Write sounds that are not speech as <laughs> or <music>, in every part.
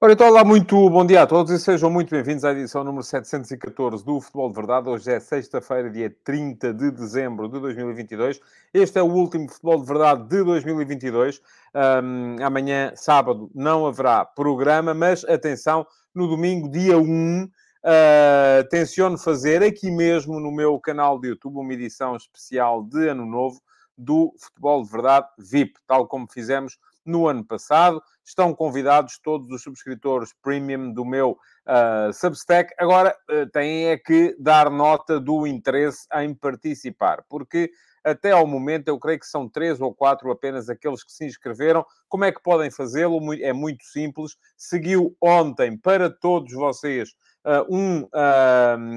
Ora, então, olá, muito bom dia a todos e sejam muito bem-vindos à edição número 714 do Futebol de Verdade. Hoje é sexta-feira, dia 30 de dezembro de 2022. Este é o último Futebol de Verdade de 2022. Um, amanhã, sábado, não haverá programa, mas atenção, no domingo, dia 1, uh, ah, tenciono fazer aqui mesmo no meu canal de YouTube uma edição especial de Ano Novo do Futebol de Verdade VIP, tal como fizemos no ano passado. Estão convidados todos os subscritores premium do meu uh, Substack. Agora uh, têm é que dar nota do interesse em participar, porque até ao momento eu creio que são três ou quatro apenas aqueles que se inscreveram. Como é que podem fazê-lo? É muito simples. Seguiu ontem para todos vocês uh, um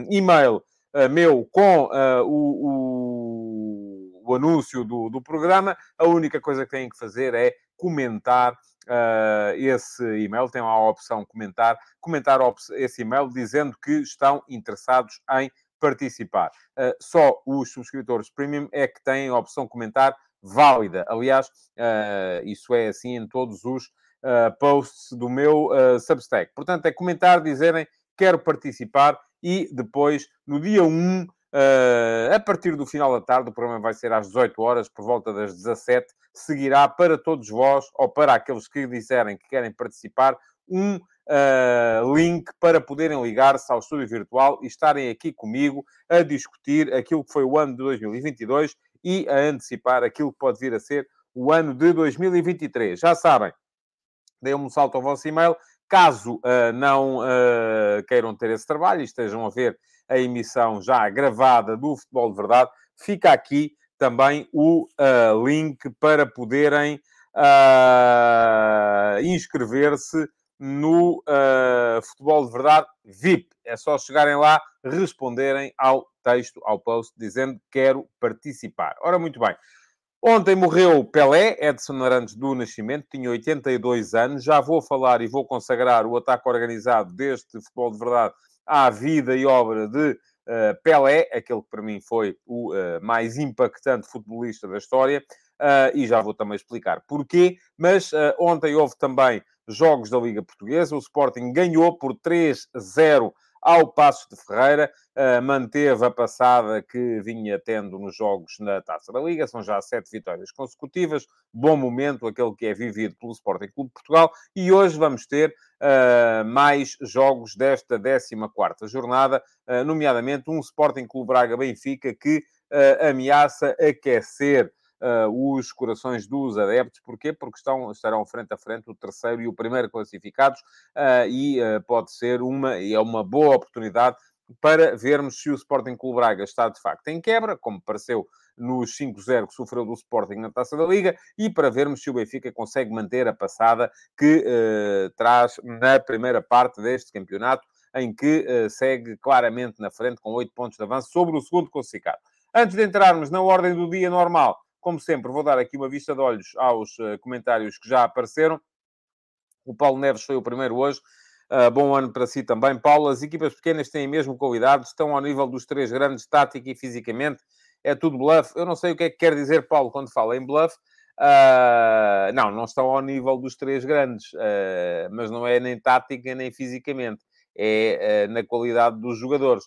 e-mail meu com o, o, o anúncio do, do programa. A única coisa que têm que fazer é comentar uh, esse e-mail, tem lá a opção comentar, comentar esse e-mail dizendo que estão interessados em participar. Uh, só os subscritores premium é que têm a opção comentar válida. Aliás, uh, isso é assim em todos os posts do meu Substack. Portanto, é comentar, dizerem quero participar e depois, no dia 1, Uh, a partir do final da tarde, o programa vai ser às 18 horas, por volta das 17, seguirá para todos vós, ou para aqueles que disserem que querem participar, um uh, link para poderem ligar-se ao estúdio virtual e estarem aqui comigo a discutir aquilo que foi o ano de 2022 e a antecipar aquilo que pode vir a ser o ano de 2023. Já sabem, deem um salto ao vosso e-mail. Caso uh, não queiram ter esse trabalho e estejam a ver a emissão já gravada do Futebol de Verdade, fica aqui também o uh, link para poderem uh, inscrever-se no uh, Futebol de Verdade VIP. É só chegarem lá, responderem ao texto, ao post, dizendo quero participar. Ora, muito bem. Ontem morreu Pelé, Edson Arantes do Nascimento, tinha 82 anos. Já vou falar e vou consagrar o ataque organizado deste Futebol de Verdade à vida e obra de uh, Pelé, aquele que para mim foi o uh, mais impactante futebolista da história, uh, e já vou também explicar porquê. Mas ontem houve também jogos da Liga Portuguesa, o Sporting ganhou por 3-0 ao Passo de Ferreira, uh, manteve a passada que vinha tendo nos jogos na Taça da Liga, são já sete vitórias consecutivas, bom momento aquele que é vivido pelo Sporting Clube de Portugal, e hoje vamos ter uh, mais jogos desta 14ª jornada, uh, nomeadamente um Sporting Clube Braga-Benfica que ameaça aquecer uh, os corações dos adeptos. Porquê? Porque estão, estarão frente a frente o terceiro e o primeiro classificados uh, e uh, pode ser uma, e é uma boa oportunidade para vermos se o Sporting Clube Braga está de facto em quebra, como pareceu nos 5-0 que sofreu do Sporting na Taça da Liga, e para vermos se o Benfica consegue manter a passada que traz na primeira parte deste campeonato, em que segue claramente na frente com 8 pontos de avanço sobre o segundo classificado. Antes de entrarmos na ordem do dia normal, como sempre, vou dar aqui uma vista de olhos aos uh, comentários que já apareceram. O Paulo Neves foi o primeiro hoje. Uh, bom ano para si também, Paulo. As equipas pequenas têm mesmo qualidade, estão ao nível dos três grandes, tática e fisicamente. É tudo bluff. Eu não sei o que é que quer dizer, Paulo, quando fala em bluff. Uh, não, não estão ao nível dos três grandes, uh, mas não é nem tática nem fisicamente, é na qualidade dos jogadores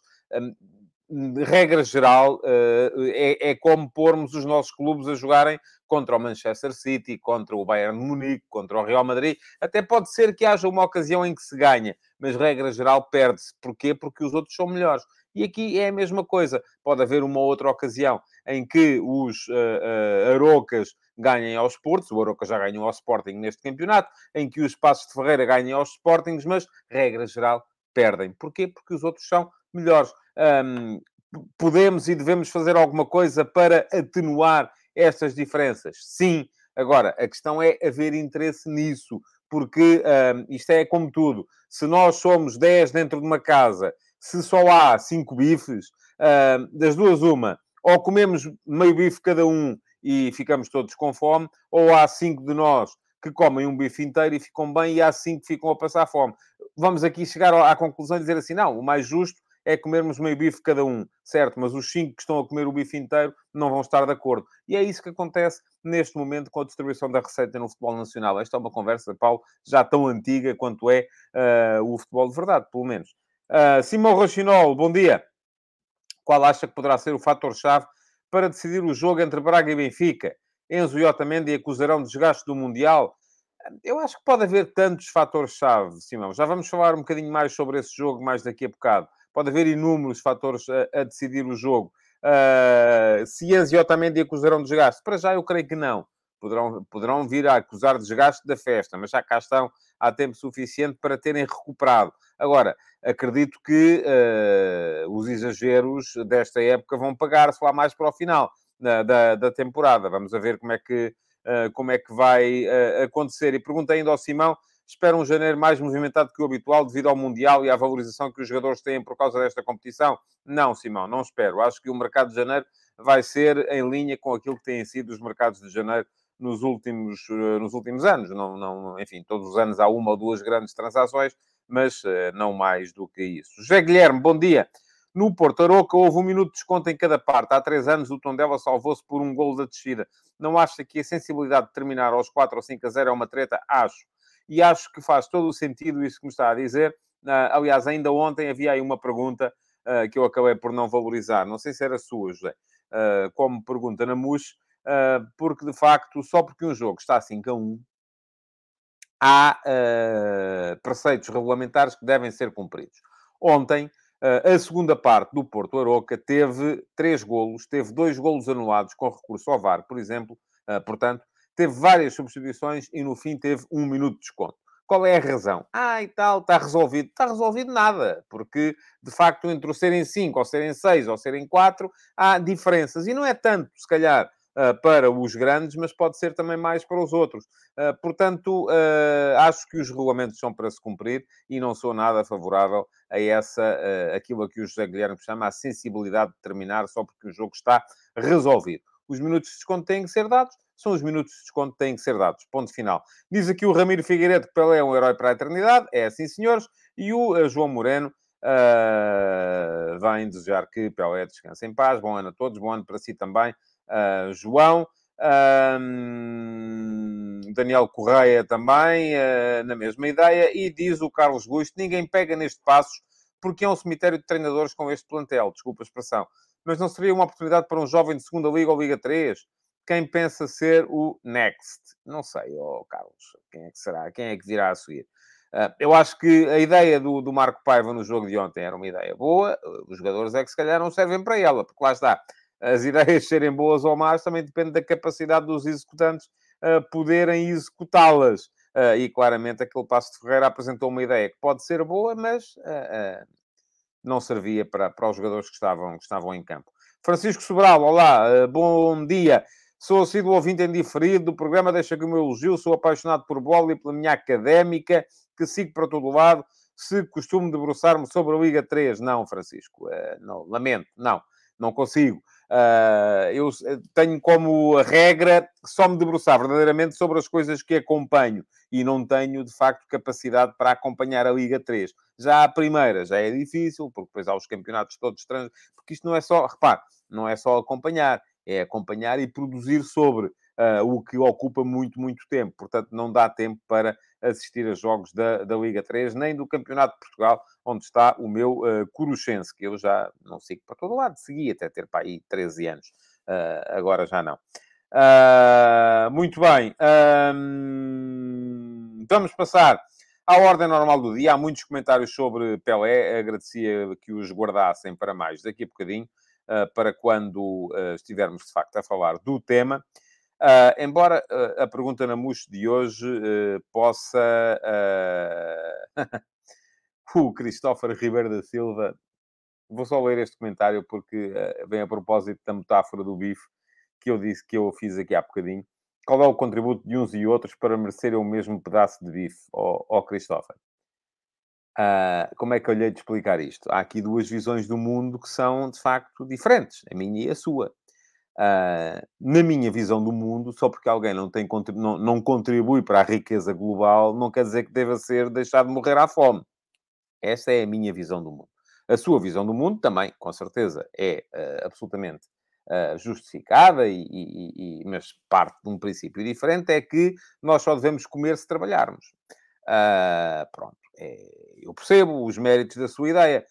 regra geral, eh, é, é, como pormos os nossos clubes a jogarem contra o Manchester City, contra o Bayern Munique, contra o Real Madrid. Até pode ser que haja uma ocasião em que se ganha, mas regra geral perde-se. Porquê? Porque os outros são melhores. E aqui é a mesma coisa. Pode haver uma outra ocasião em que os uh, uh, Arocas ganhem aos Portos, o Aroca já ganhou ao Sporting neste campeonato, em que os Passos de Ferreira ganhem aos Sportings, mas regra geral perdem. Porquê? Porque os outros são melhores. Um, podemos e devemos fazer alguma coisa para atenuar estas diferenças? Sim. Agora, a questão é haver interesse nisso, porque um, isto é como tudo. Se nós somos 10 dentro de uma casa, se só há 5 bifes, um, das duas, uma, ou comemos meio bife cada um e ficamos todos com fome, ou há cinco de nós que comem um bife inteiro e ficam bem, e há cinco que ficam a passar fome. Vamos aqui chegar à conclusão e dizer assim: não, o mais justo é comermos meio bife cada um, certo? Mas os cinco que estão a comer o bife inteiro não vão estar de acordo. E é isso que acontece neste momento com a distribuição da receita no futebol nacional. Esta é uma conversa, Paulo, já tão antiga quanto é uh, o futebol de verdade, pelo menos. Uh, Simão Rochinol, bom dia. Qual acha que poderá ser o fator-chave para decidir o jogo entre Braga e Benfica? Enzo e Otamendi acusarão desgaste do Mundial? Eu acho que pode haver tantos fatores-chave, Simão. Já vamos falar um bocadinho mais sobre esse jogo mais daqui a bocado. Pode haver inúmeros fatores a, a decidir o jogo. Uh, se Enzo e Otamendi acusarão desgaste? Para já eu creio que não. Poderão, poderão vir a acusar desgaste da festa, mas já cá estão há tempo suficiente para terem recuperado. Agora, acredito que uh, os exageros desta época vão pagar-se lá mais para o final da, da, da temporada. Vamos ver como é que, uh, como é que vai acontecer. E perguntei ainda ao Simão, espera um janeiro mais movimentado que o habitual devido ao Mundial e à valorização que os jogadores têm por causa desta competição? Não, Simão, não espero. Acho que o mercado de janeiro vai ser em linha com aquilo que têm sido os mercados de janeiro nos últimos, nos últimos anos. Não, não, enfim, todos os anos há uma ou duas grandes transações, mas não mais do que isso. José Guilherme, bom dia. No Porto Aroca houve um minuto de desconto em cada parte. Há três anos o Tondela salvou-se por um gol da descida. Não acha que a sensibilidade de terminar aos 4 ou 5 a 0 é uma treta? Acho. E acho que faz todo o sentido isso que me está a dizer. Uh, aliás, ainda ontem havia aí uma pergunta uh, que eu acabei por não valorizar. Não sei se era sua, José. Uh, como pergunta na MUS, porque de facto, só porque um jogo está 5 a 1, há preceitos regulamentares que devem ser cumpridos. Ontem, a segunda parte do Porto Aroca teve três golos, teve dois golos anulados com recurso ao VAR, por exemplo, portanto, teve várias substituições e no fim teve um minuto de desconto. Qual é a razão? Ah, e tal, está resolvido. Está resolvido nada, porque de facto entre o serem cinco, ou serem seis, ou serem quatro, há diferenças. E não é tanto, se calhar, uh, para os grandes, mas pode ser também mais para os outros. Uh, portanto, uh, acho que os regulamentos são para se cumprir e não sou nada favorável a essa, aquilo a que o José Guilherme chama a sensibilidade de terminar só porque o jogo está resolvido. Os minutos de desconto têm que ser dados, são os minutos de desconto que têm que ser dados. Ponto final. Diz aqui o Ramiro Figueiredo que Pelé é um herói para a eternidade. É assim, senhores. E o João Moreno uh, vem desejar que Pelé descanse em paz. Bom ano a todos. Bom ano para si também. Uh, João. Uh, Daniel Correia também, uh, na mesma ideia, e diz o Carlos Gusto: ninguém pega neste passo porque é um cemitério de treinadores com este plantel, desculpa a expressão. Mas não seria uma oportunidade para um jovem de segunda Liga ou Liga 3? Quem pensa ser o next? Não sei, oh Carlos, quem é que será? Quem é que virá a seguir? Uh, eu acho que a ideia do, do Marco Paiva no jogo de ontem era uma ideia boa, os jogadores é que se calhar não servem para ela, porque lá está as <laughs> ideias serem boas ou más também depende da capacidade dos executantes uh, poderem executá-las. Uh, e claramente aquele Passo de Ferreira apresentou uma ideia que pode ser boa, mas uh, não servia para, para os jogadores que estavam, que estavam em campo. Francisco Sobral, olá, bom dia. Sou assíduo ouvinte em diferido do programa, deixa aqui o meu elogio. Sou apaixonado por bola e pela minha académica, que sigo para todo lado. Se costumo debruçar-me sobre a Liga 3, não, Francisco, não, lamento, não, não consigo. Uh, eu eh, tenho como regra só me debruçar verdadeiramente sobre as coisas que acompanho e não tenho, de facto, capacidade para acompanhar a Liga 3. Já a primeira já é difícil, porque depois há os campeonatos todos estranhos, porque isto não é só, repare, não é só acompanhar, é acompanhar e produzir sobre uh, o que ocupa muito, muito tempo. Portanto, não dá tempo para assistir a jogos da, da Liga 3, nem do Campeonato de Portugal, onde está o meu uh, Curuchense, que eu já não sigo para todo lado, segui até ter para aí 13 anos. Uh, agora já não. Uh, muito bem. vamos passar à ordem normal do dia. Há muitos comentários sobre Pelé. Agradecia que os guardassem para mais daqui a bocadinho, para quando uh, estivermos de facto a falar do tema. Uh, embora uh, a pergunta na MUX de hoje possa. <laughs> o Christopher Ribeiro da Silva. Vou só ler este comentário porque vem a propósito da metáfora do bife que eu disse que eu fiz aqui há bocadinho. Qual é o contributo de uns e outros para merecerem o mesmo pedaço de bife, ó oh, oh Christopher? Como é que eu lhe hei de explicar isto? Há aqui duas visões do mundo que são, de facto, diferentes, a minha e a sua. Uh, na minha visão do mundo, só porque alguém não, tem, não, não contribui para a riqueza global, não quer dizer que deva ser deixado de morrer à fome. Esta é a minha visão do mundo. A sua visão do mundo também, com certeza, é uh, absolutamente uh, justificada, e, e, e, mas parte de um princípio diferente, é que nós só devemos comer se trabalharmos. Uh, pronto, eu percebo os méritos da sua ideia.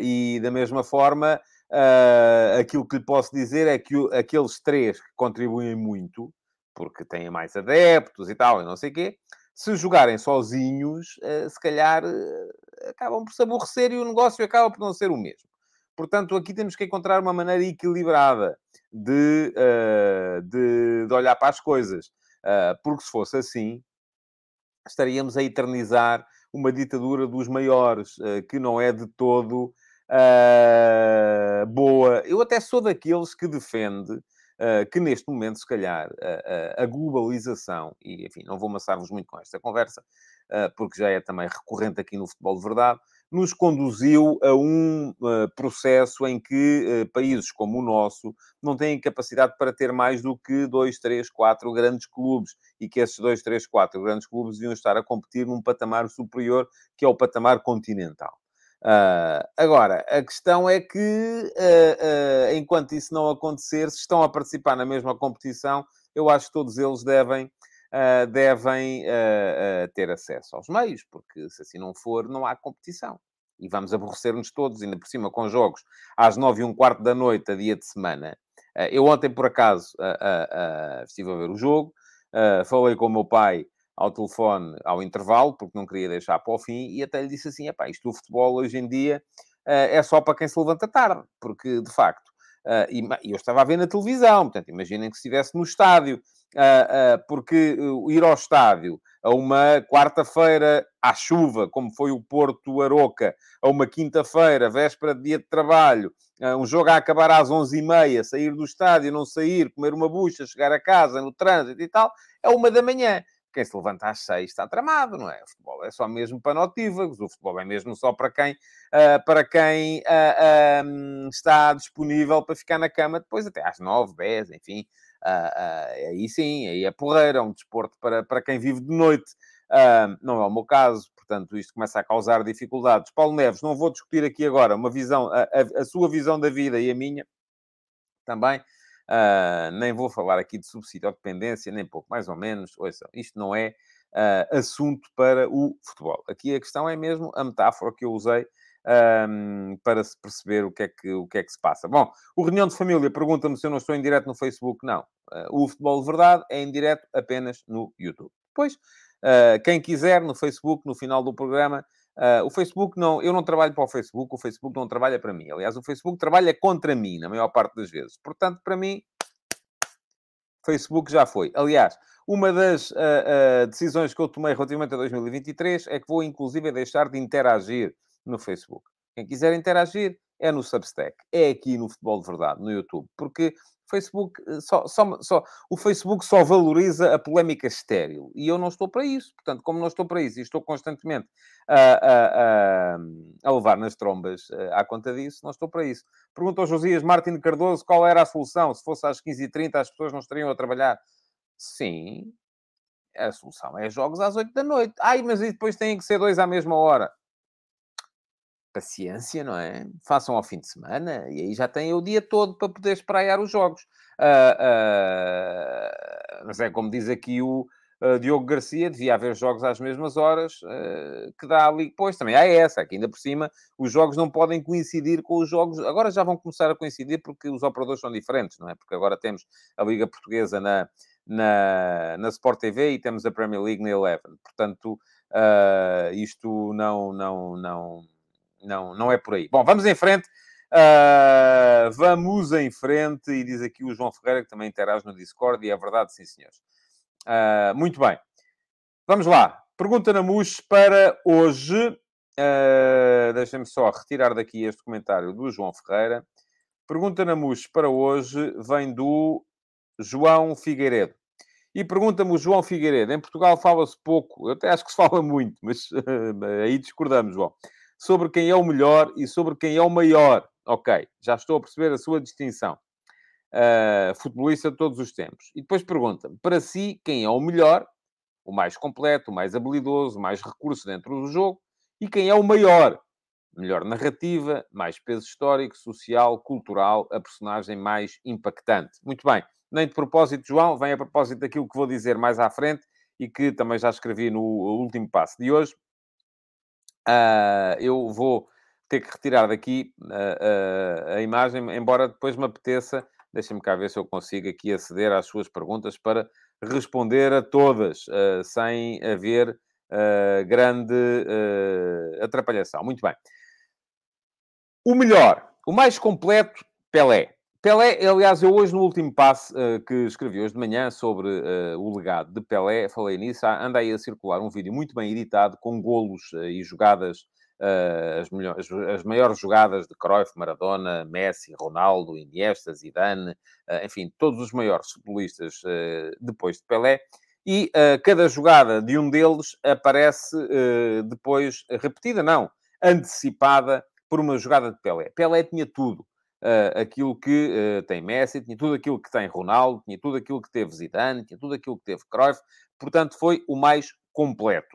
e da mesma forma, Uh, aquilo que lhe posso dizer é que o, aqueles três que contribuem muito, porque têm mais adeptos e tal, e não sei o quê, se jogarem sozinhos, uh, se calhar uh, acabam por se aborrecer e o negócio acaba por não ser o mesmo. Portanto, aqui temos que encontrar uma maneira equilibrada de, de, de olhar para as coisas. porque se fosse assim, estaríamos a eternizar uma ditadura dos maiores, que não é de todo uh, boa. Eu até sou daqueles que defende uh, que neste momento, se calhar, uh, a globalização, e enfim, não vou amassar-vos muito com esta conversa, porque já é também recorrente aqui no futebol de verdade, nos conduziu a um uh, processo em que uh, países como o nosso não têm capacidade para ter mais do que dois, três, quatro grandes clubes e que esses dois, três, quatro grandes clubes deviam estar a competir num patamar superior que é o patamar continental. Uh, agora, a questão é que, uh, enquanto isso não acontecer, se estão a participar na mesma competição, eu acho que todos eles devem, devem ter acesso aos meios, porque se assim não for, não há competição. E vamos aborrecer-nos todos, ainda por cima com jogos às nove e um quarto da noite, a dia de semana. eu ontem, por acaso, estive a ver o jogo, falei com o meu pai ao telefone ao intervalo, porque não queria deixar para o fim, e até lhe disse assim: isto do futebol hoje em dia uh, é só para quem se levanta tarde, porque de facto, uh, e, eu estava a ver na televisão, portanto, imaginem que estivesse no estádio, uh, porque ir ao estádio a uma quarta-feira à chuva, como foi o Porto Aroca, a uma quinta-feira, véspera de dia de trabalho, um jogo a acabar às 11h30, sair do estádio, não sair, comer uma bucha, chegar a casa no trânsito e tal, é uma da manhã quem se levanta às seis está tramado, não é? O futebol é só mesmo para notívagos, o futebol é mesmo só para quem, uh, para quem uh, um, está disponível para ficar na cama depois até às nove, dez, enfim. Uh, aí sim, aí é porreira, é um desporto para, para quem vive de noite. não é o meu caso, portanto, isto começa a causar dificuldades. Paulo Neves, não vou discutir aqui agora uma visão, a, a, a sua visão da vida e a minha também. Uh, nem vou falar aqui de subsídio ou dependência, nem pouco, mais ou menos. Ouçam, isto não é uh, assunto para o futebol. Aqui a questão é mesmo a metáfora que eu usei um, para se perceber o que, é que, o que é que se passa. Bom, o Reunião de Família pergunta-me se eu não estou em direto no Facebook. Não. Uh, o Futebol de Verdade é em direto apenas no YouTube. Depois, quem quiser, no Facebook, no final do programa, Uh, o Facebook não, eu não trabalho para o Facebook, o Facebook não trabalha para mim. Aliás, o Facebook trabalha contra mim, na maior parte das vezes. Portanto, para mim, Facebook já foi. Aliás, uma das uh, uh, decisões que eu tomei relativamente a 2023 é que vou, inclusive, deixar de interagir no Facebook. Quem quiser interagir é no Substack, é aqui no Futebol de Verdade, no YouTube, porque Facebook eh, só, só, só, o Facebook só valoriza a polémica estéril. E eu não estou para isso. Portanto, como não estou para isso e estou constantemente a, a, a, levar nas trombas eh, à conta disso, não estou para isso. Pergunta ao Josias Martin Cardoso qual era a solução. Se fosse às 15h30, as pessoas não estariam a trabalhar. Sim, a solução é jogos às 8 da noite. Ai, mas e depois têm que ser dois à mesma hora paciência, não é? Façam ao fim de semana e aí já têm o dia todo para poder espraiar os jogos. Uh, uh, mas é como diz aqui o uh, Diogo Garcia, devia haver jogos às mesmas horas que dá ali. Pois também há essa, aqui ainda por cima os jogos não podem coincidir com os jogos. Agora já vão começar a coincidir porque os operadores são diferentes, não é? Porque agora temos a Liga Portuguesa na, na, na Sport TV e temos a Premier League na Eleven. Portanto, isto não, não, não não, não é por aí. Bom, vamos em frente. Uh, vamos em frente. E diz aqui o João Ferreira, que também interage no Discord, e é verdade, sim, senhores. Uh, muito bem. Vamos lá. Pergunta na MUS para hoje. Uh, Deixem-me só retirar daqui este comentário do João Ferreira. Pergunta na MUS para hoje vem do João Figueiredo. E pergunta-me o João Figueiredo. Em Portugal fala-se pouco, eu até acho que se fala muito, mas <laughs> aí discordamos, João sobre quem é o melhor e sobre quem é o maior. Ok, já estou a perceber a sua distinção. uh, futebolista de todos os tempos. E depois pergunta para si, quem é o melhor, o mais completo, o mais habilidoso, o mais recurso dentro do jogo, e quem é o maior, melhor narrativa, mais peso histórico, social, cultural, a personagem mais impactante. Muito bem. Nem de propósito, João, vem a propósito daquilo que vou dizer mais à frente e que também já escrevi no último passo de hoje. Uh, eu vou ter que retirar daqui uh, uh, a imagem, embora depois me apeteça, deixem-me cá ver se eu consigo aqui aceder às suas perguntas para responder a todas, sem haver grande atrapalhação. Muito bem. O melhor, o mais completo, Pelé. Pelé, aliás, eu hoje no último passo uh, que escrevi hoje de manhã sobre uh, o legado de Pelé, falei nisso, anda aí a circular um vídeo muito bem editado, com golos uh, e jogadas, as, melhores, as, maiores jogadas de Cruyff, Maradona, Messi, Ronaldo, Iniesta, Zidane, enfim, todos os maiores futebolistas depois de Pelé. E cada jogada de um deles aparece depois repetida, não, antecipada por uma jogada de Pelé. Pelé tinha tudo. Uh, aquilo que uh, tem Messi, tinha tudo aquilo que tem Ronaldo, tinha tudo aquilo que teve Zidane, tinha tudo aquilo que teve Cruyff. Portanto, foi o mais completo.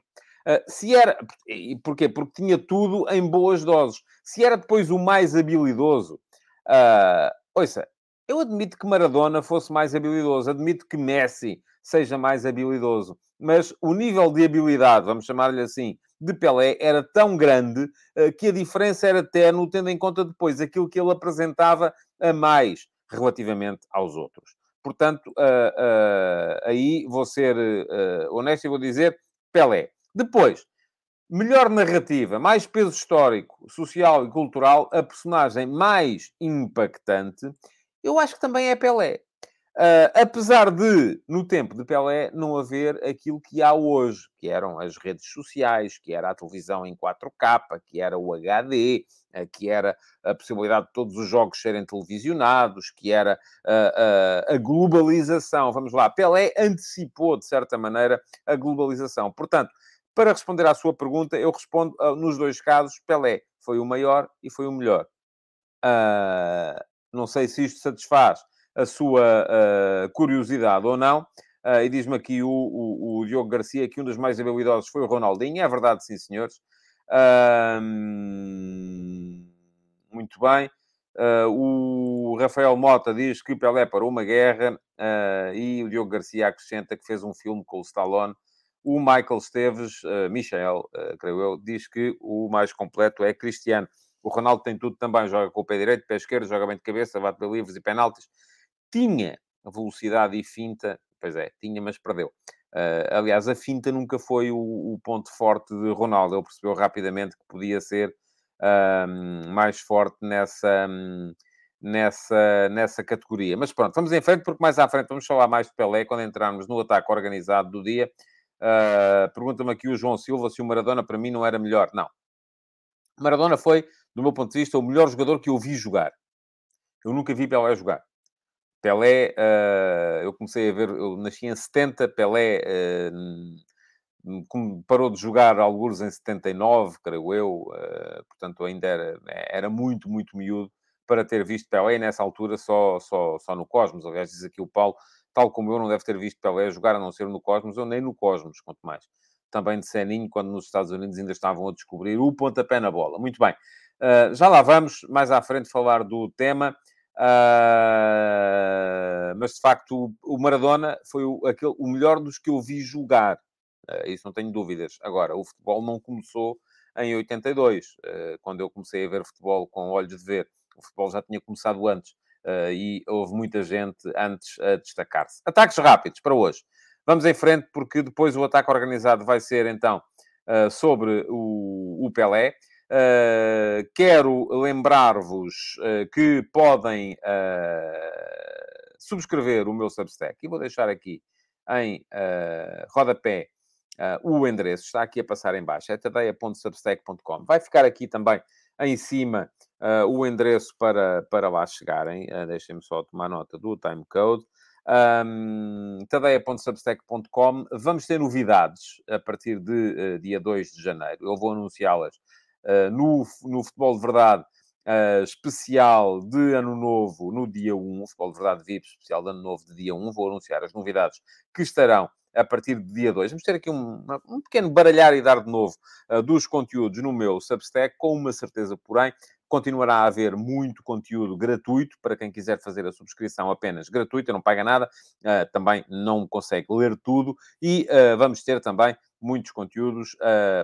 Uh, se era... E porquê? Porque tinha tudo em boas doses. Se era depois o mais habilidoso... Uh, ouça, eu admito que Maradona fosse mais habilidoso. Admito que Messi seja mais habilidoso. Mas o nível de habilidade, vamos chamar-lhe assim, de Pelé era tão grande uh, que a diferença era ténue, tendo em conta depois aquilo que ele apresentava a mais relativamente aos outros. Portanto, uh, uh, aí vou ser honesto e vou dizer Pelé. Depois, melhor narrativa, mais peso histórico, social e cultural, a personagem mais impactante, eu acho que também é Pelé. Uh, apesar de, no tempo de Pelé, não haver aquilo que há hoje, que eram as redes sociais, que era a televisão em 4K, que era o HD, uh, que era a possibilidade de todos os jogos serem televisionados, que era uh, a globalização. Vamos lá, Pelé antecipou, de certa maneira, a globalização. Portanto, para responder à sua pergunta, eu respondo nos dois casos: Pelé foi o maior e foi o melhor. não sei se isto satisfaz a sua uh, curiosidade ou não. Uh, e diz-me aqui o, o, o, Diogo Garcia que um dos mais habilidosos foi o Ronaldinho. É verdade, sim, senhores. Uh, muito bem. Uh, o Rafael Mota diz que Pelé parou uma guerra e o Diogo Garcia acrescenta que fez um filme com o Stallone. O Michael Esteves, Michel, creio eu, diz que o mais completo é Cristiano. O Ronaldo tem tudo também, joga com o pé direito, pé esquerdo, joga bem de cabeça, bate para livres e penaltis tinha velocidade e finta, pois é, tinha, mas perdeu. Uh, aliás, a finta nunca foi o, o, ponto forte de Ronaldo. Ele percebeu rapidamente que podia ser uh, mais forte nessa, um, nessa, nessa categoria. Mas pronto, vamos em frente, porque mais à frente vamos falar mais de Pelé quando entrarmos no ataque organizado do dia. Uh, Pergunta-me aqui o João Silva se o Maradona para mim não era melhor. Não. Maradona foi, do meu ponto de vista, o melhor jogador que eu vi jogar. Eu nunca vi Pelé jogar. Pelé, uh, eu comecei a ver, eu nasci em 70, Pelé uh, parou de jogar alguns em 79, creio eu, uh, portanto ainda era, era muito, muito miúdo para ter visto Pelé nessa altura só, só, só no Cosmos. Aliás, diz aqui o Paulo, tal como eu não deve ter visto Pelé jogar a não ser no Cosmos ou nem no Cosmos, quanto mais. Também de Seninho, quando nos Estados Unidos ainda estavam a descobrir o pontapé na bola. Muito bem. já lá vamos, mais à frente, falar do tema. Uh, mas de facto o, Maradona foi o, aquele, o melhor dos que eu vi jogar. Uh, isso não tenho dúvidas. Agora, o futebol não começou em 82, uh, ah, quando eu comecei a ver futebol com olhos de ver. O futebol já tinha começado antes e houve muita gente antes a destacar-se. Ataques rápidos para hoje. Vamos em frente, porque depois o ataque organizado vai ser então sobre o, o Pelé. Uh, quero lembrar-vos uh, que podem uh, subscrever o meu Substack e vou deixar aqui em rodapé o endereço, está aqui a passar em baixo, é tadeia.substack.com. Vai ficar aqui também em cima o endereço para, para lá chegarem. Deixem-me só tomar nota do timecode. Um, tadeia.substack.com. Vamos ter novidades a partir de dia 2 de janeiro. Eu vou anunciá-las no, no futebol de verdade uh, especial de Ano Novo no dia 1, o Futebol de Verdade VIP especial de Ano Novo de dia 1. Vou anunciar as novidades que estarão a partir de dia 2. Vamos ter aqui um, um pequeno baralhar e dar de novo uh, dos conteúdos no meu Substack, com uma certeza, porém, continuará a haver muito conteúdo gratuito para quem quiser fazer a subscrição apenas gratuita, não paga nada, uh, também não consegue ler tudo e vamos ter também muitos conteúdos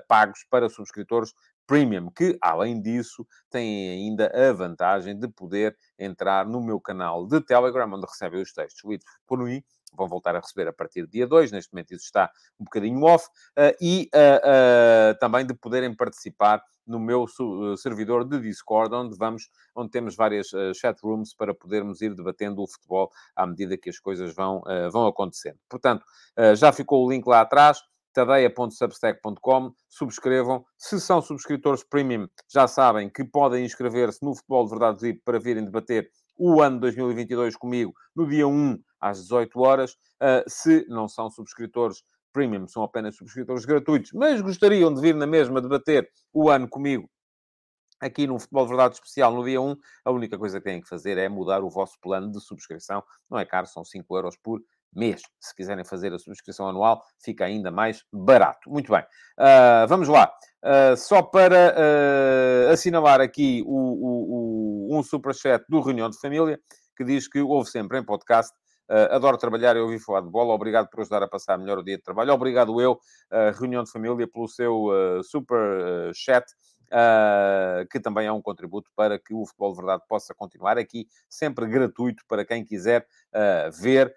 pagos para subscritores premium, que além disso têm ainda a vantagem de poder entrar no meu canal de Telegram, onde recebem os textos lidos por mim vão voltar a receber a partir do dia 2, neste momento isso está um bocadinho off, uh, e uh, uh, também de poderem participar no meu servidor de Discord, onde vamos, onde temos várias chat rooms para podermos ir debatendo o futebol à medida que as coisas vão, vão acontecendo. Portanto, já ficou o link lá atrás, tadeia.substack.com, subscrevam. Se são subscritores premium, já sabem que podem inscrever-se no Futebol de Verdade VIP para virem debater o ano 2022 comigo no dia 1 às 18 horas. Uh, se não são subscritores premium, são apenas subscritores gratuitos, mas gostariam de vir na mesma debater o ano comigo aqui no Futebol Verdade Especial no dia 1, a única coisa que têm que fazer é mudar o vosso plano de subscrição. Não é caro, são 5 euros por mês. Se quiserem fazer a subscrição anual, fica ainda mais barato. Muito bem. Uh, vamos lá. Uh, só para uh, assinalar aqui o, o, o, um superchat do Reunião de Família, que diz que ouve sempre em podcast adoro trabalhar e ouvir falar de bola. Obrigado por ajudar a passar melhor o dia de trabalho. Obrigado eu, Reunião de Família, pelo seu super chat. Que também é um contributo para que o Futebol de Verdade possa continuar aqui, sempre gratuito para quem quiser ver.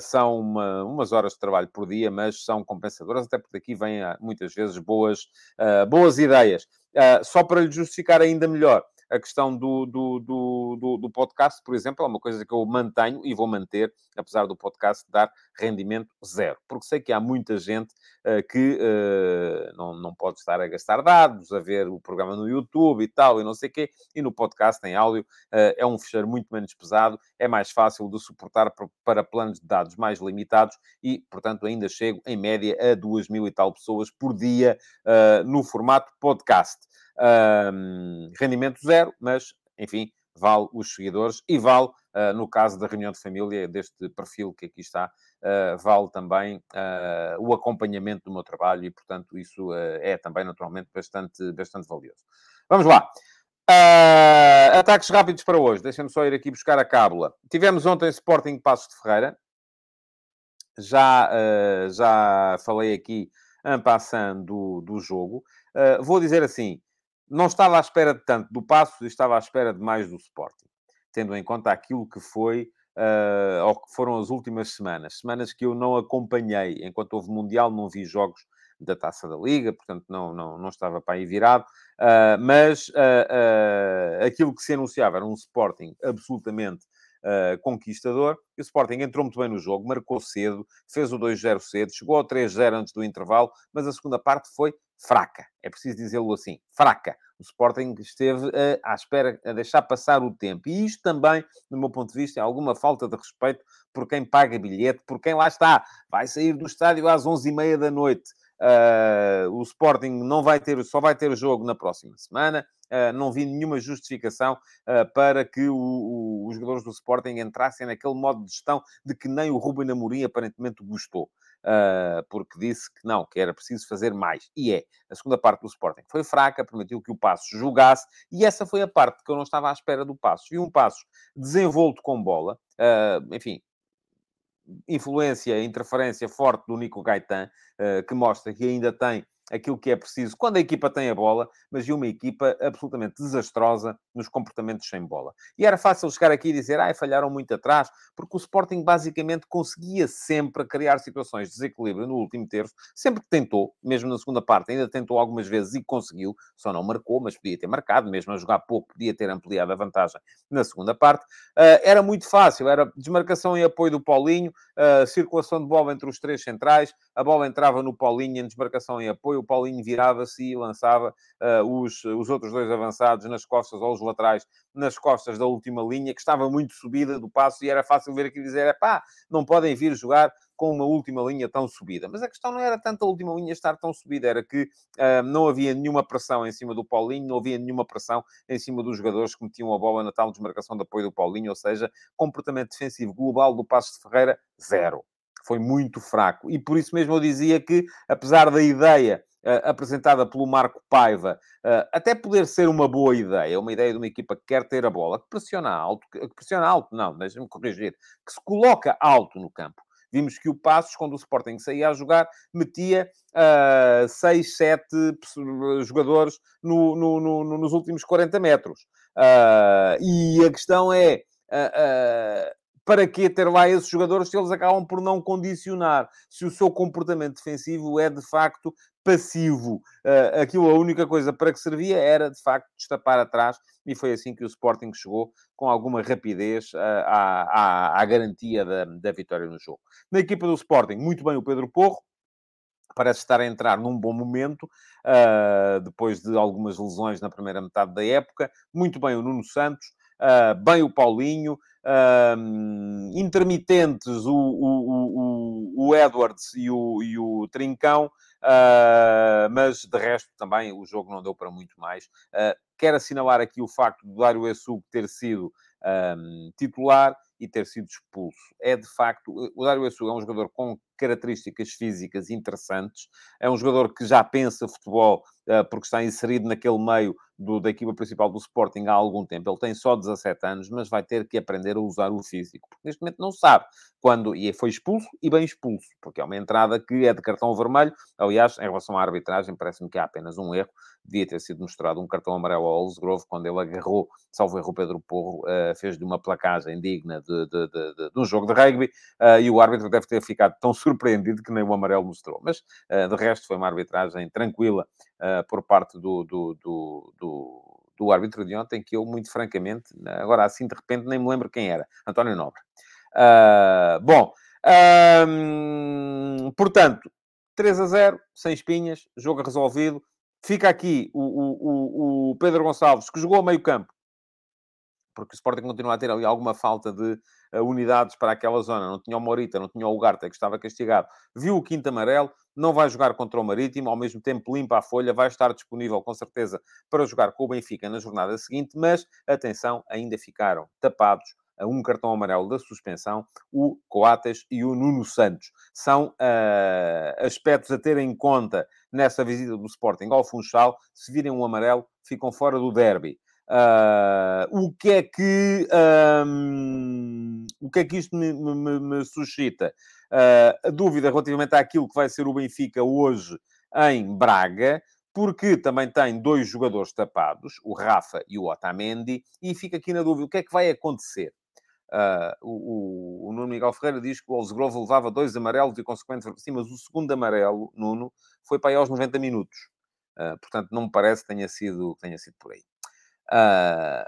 são uma, umas horas de trabalho por dia, mas são compensadoras, até porque aqui vêm muitas vezes boas, boas ideias. só para lhe justificar ainda melhor, a questão do, do, do, do, podcast, por exemplo, é uma coisa que eu mantenho e vou manter, apesar do podcast dar rendimento zero. Porque sei que há muita gente uh, que uh, não, não pode estar a gastar dados, a ver o programa no YouTube e tal, e não sei o quê, e no podcast em áudio uh, é um fecheiro muito menos pesado, é mais fácil de suportar para planos de dados mais limitados e, portanto, ainda chego em média a duas mil e tal pessoas por dia no formato podcast. Um, rendimento zero, mas, enfim, vale os seguidores e vale, uh, no caso da reunião de família, deste perfil que aqui está, uh, vale também uh, o acompanhamento do meu trabalho e, portanto, isso é também, naturalmente, bastante, bastante valioso. Vamos lá. ataques rápidos para hoje. Deixem-me só ir aqui buscar a cábula. Tivemos ontem Sporting Passos de Ferreira. Já, já falei aqui, en passant, do, do jogo. vou dizer assim, não estava à espera de tanto do passo, estava à espera de mais do Sporting, tendo em conta aquilo que foi uh, ou que foram as últimas semanas, semanas que eu não acompanhei enquanto houve Mundial, não vi jogos da Taça da Liga, portanto não, não, não estava para aí virado, uh, mas uh, aquilo que se anunciava era um Sporting absolutamente Uh, conquistador. E o Sporting entrou muito bem no jogo, marcou cedo, fez o 2-0 cedo, chegou ao 3-0 antes do intervalo, mas a segunda parte foi fraca. É preciso dizê-lo assim, fraca. O Sporting esteve uh, à espera, a deixar passar o tempo. E isto também, do meu ponto de vista, é alguma falta de respeito por quem paga bilhete, por quem lá está. Vai sair do estádio às 11h30 da noite. Uh, o Sporting não vai ter, só vai ter jogo na próxima semana. Uh, não vi nenhuma justificação uh, para que o, o, os jogadores do Sporting entrassem naquele modo de gestão de que nem o Ruben Amorim aparentemente gostou porque disse que não, que era preciso fazer mais. E é. A segunda parte do Sporting foi fraca, permitiu que o Passo jogasse, e essa foi a parte que eu não estava à espera do Passo. Vi um Passo desenvolto com bola, uh, enfim, influência, interferência forte do Nico Gaetan, uh, que mostra que ainda tem aquilo que é preciso quando a equipa tem a bola, mas de uma equipa absolutamente desastrosa nos comportamentos sem bola. E era fácil chegar aqui e dizer, ai, falharam muito atrás, porque o Sporting basicamente conseguia sempre criar situações de desequilíbrio no último terço, sempre que tentou, mesmo na segunda parte, ainda tentou algumas vezes e conseguiu, só não marcou, mas podia ter marcado, mesmo a jogar pouco, podia ter ampliado a vantagem na segunda parte. Uh, era muito fácil, era desmarcação e apoio do Paulinho, uh, circulação de bola entre os três centrais, a bola entrava no Paulinho em desmarcação e apoio, o Paulinho virava-se e lançava uh, os, os outros dois avançados nas costas ou os laterais nas costas da última linha, que estava muito subida do passo e era fácil ver aqui dizer, pá, não podem vir jogar com uma última linha tão subida. Mas a questão não era tanto a última linha estar tão subida, era que uh, não havia nenhuma pressão em cima do Paulinho, não havia nenhuma pressão em cima dos jogadores que metiam a bola na tal desmarcação de apoio do Paulinho, ou seja, comportamento defensivo global do Passo de Ferreira, zero. Foi muito fraco. E por isso mesmo eu dizia que, apesar da ideia uh, apresentada pelo Marco Paiva, uh, até poder ser uma boa ideia, uma ideia de uma equipa que quer ter a bola, que pressiona alto, que pressiona alto, não, deixa-me corrigir, que se coloca alto no campo. Vimos que o Passos, quando o Sporting saía a jogar, metia uh, 6, 7 jogadores no, no, no, nos últimos 40 metros. Uh, e a questão é... Uh, uh, para que ter lá esses jogadores se eles acabam por não condicionar? Se o seu comportamento defensivo é de facto passivo. Uh, aquilo, a única coisa para que servia era, de facto, destapar atrás, e foi assim que o Sporting chegou com alguma rapidez uh, à, à, à, garantia da, da vitória no jogo. Na equipa do Sporting, muito bem o Pedro Porro, parece estar a entrar num bom momento, uh, depois de algumas lesões na primeira metade da época. Muito bem o Nuno Santos, uh, bem o Paulinho, uh, intermitentes o, o, o, o, Edwards e o, e o Trincão, uh, mas de resto também o jogo não deu para muito mais. Uh, quero assinalar aqui o facto do Dário Essugo ter sido um, titular e ter sido expulso. É de facto, o Dário Essugo é um jogador com características físicas interessantes, é um jogador que já pensa futebol uh, porque está inserido naquele meio do, da equipa principal do Sporting há algum tempo. Ele tem só 17 anos, mas vai ter que aprender a usar o físico, porque neste momento não sabe quando. E foi expulso e bem expulso, porque é uma entrada que é de cartão vermelho. Aliás, em relação à arbitragem, parece-me que há apenas um erro. Devia ter sido mostrado um cartão amarelo ao Olsgrove quando ele agarrou, salvo erro Pedro Porro, uh, fez de uma placagem digna de, de, de, de, um jogo de rugby, uh, e o árbitro deve ter ficado tão surpreendido que nem o amarelo mostrou. Mas, uh, de resto, foi uma arbitragem tranquila por parte do, do, do, do, do árbitro de ontem, que eu, muito francamente, agora assim de repente nem me lembro quem era. António Nobre. Uh, bom, portanto, 3 a 0, sem espinhas, jogo resolvido. Fica aqui o, o, o Pedro Gonçalves, que jogou a meio campo, porque o Sporting continua a ter ali alguma falta de uh, unidades para aquela zona. Não tinha o Morita, não tinha o Ugarte, que estava castigado. Viu o quinto amarelo, não vai jogar contra o Marítimo, ao mesmo tempo limpa a folha, vai estar disponível com certeza para jogar com o Benfica na jornada seguinte, mas atenção, ainda ficaram tapados a um cartão amarelo da suspensão, o Coates e o Nuno Santos. São uh, aspectos a ter em conta nessa visita do Sporting ao Funchal. Se virem um amarelo, ficam fora do derby. Uh, o que é que um, o que é que isto me, me, me suscita? Uh, a dúvida relativamente àquilo que vai ser o Benfica hoje em Braga, porque também tem dois jogadores tapados, o Rafa e o Otamendi, e fica aqui na dúvida o que é que vai acontecer. Uh, o, o, o, Nuno Miguel Ferreira diz que o Olsgrove levava dois amarelos e consequente sim, mas o segundo amarelo, Nuno, foi para aí aos 90 minutos. Portanto, não me parece que tenha sido, tenha sido por aí. Uh,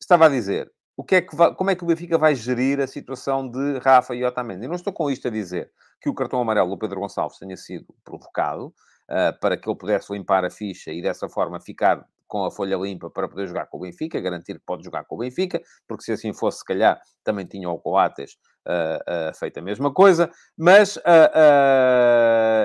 estava a dizer, o que é que vai, como é que o Benfica vai gerir a situação de Rafa e Otamendi? Eu não estou com isto a dizer que o cartão amarelo do Pedro Gonçalves tenha sido provocado uh, para que ele pudesse limpar a ficha e dessa forma ficar com a folha limpa para poder jogar com o Benfica, garantir que pode jogar com o Benfica, porque se assim fosse, se calhar, também tinha o Coates uh, feito a mesma coisa, mas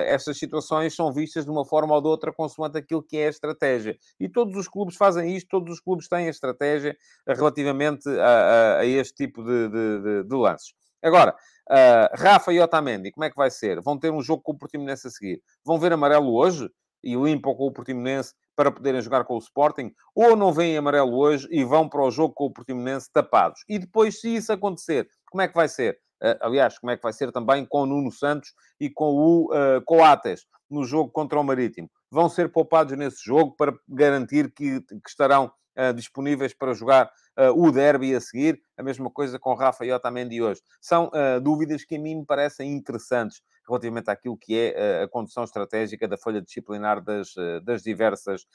estas situações são vistas de uma forma ou de outra consoante aquilo que é a estratégia. E todos os clubes fazem isto, todos os clubes têm a estratégia relativamente a, a, a este tipo de, de, de, de lances. Agora, uh, Rafa e Otamendi, como é que vai ser? Vão ter um jogo com o Portimonense a seguir. Vão ver amarelo hoje e limpam com o Portimonense para poderem jogar com o Sporting, ou não vêm amarelo hoje e vão para o jogo com o Portimonense tapados. E depois, se isso acontecer, como é que vai ser? Uh, aliás, como é que vai ser também com o Nuno Santos e com o uh, Coates no jogo contra o Marítimo? Vão ser poupados nesse jogo para garantir que, que estarão uh, disponíveis para jogar o derby a seguir? A mesma coisa com Rafa e Otamendi hoje. São dúvidas que a mim me parecem interessantes relativamente àquilo que é a condução estratégica da folha disciplinar das, das diversas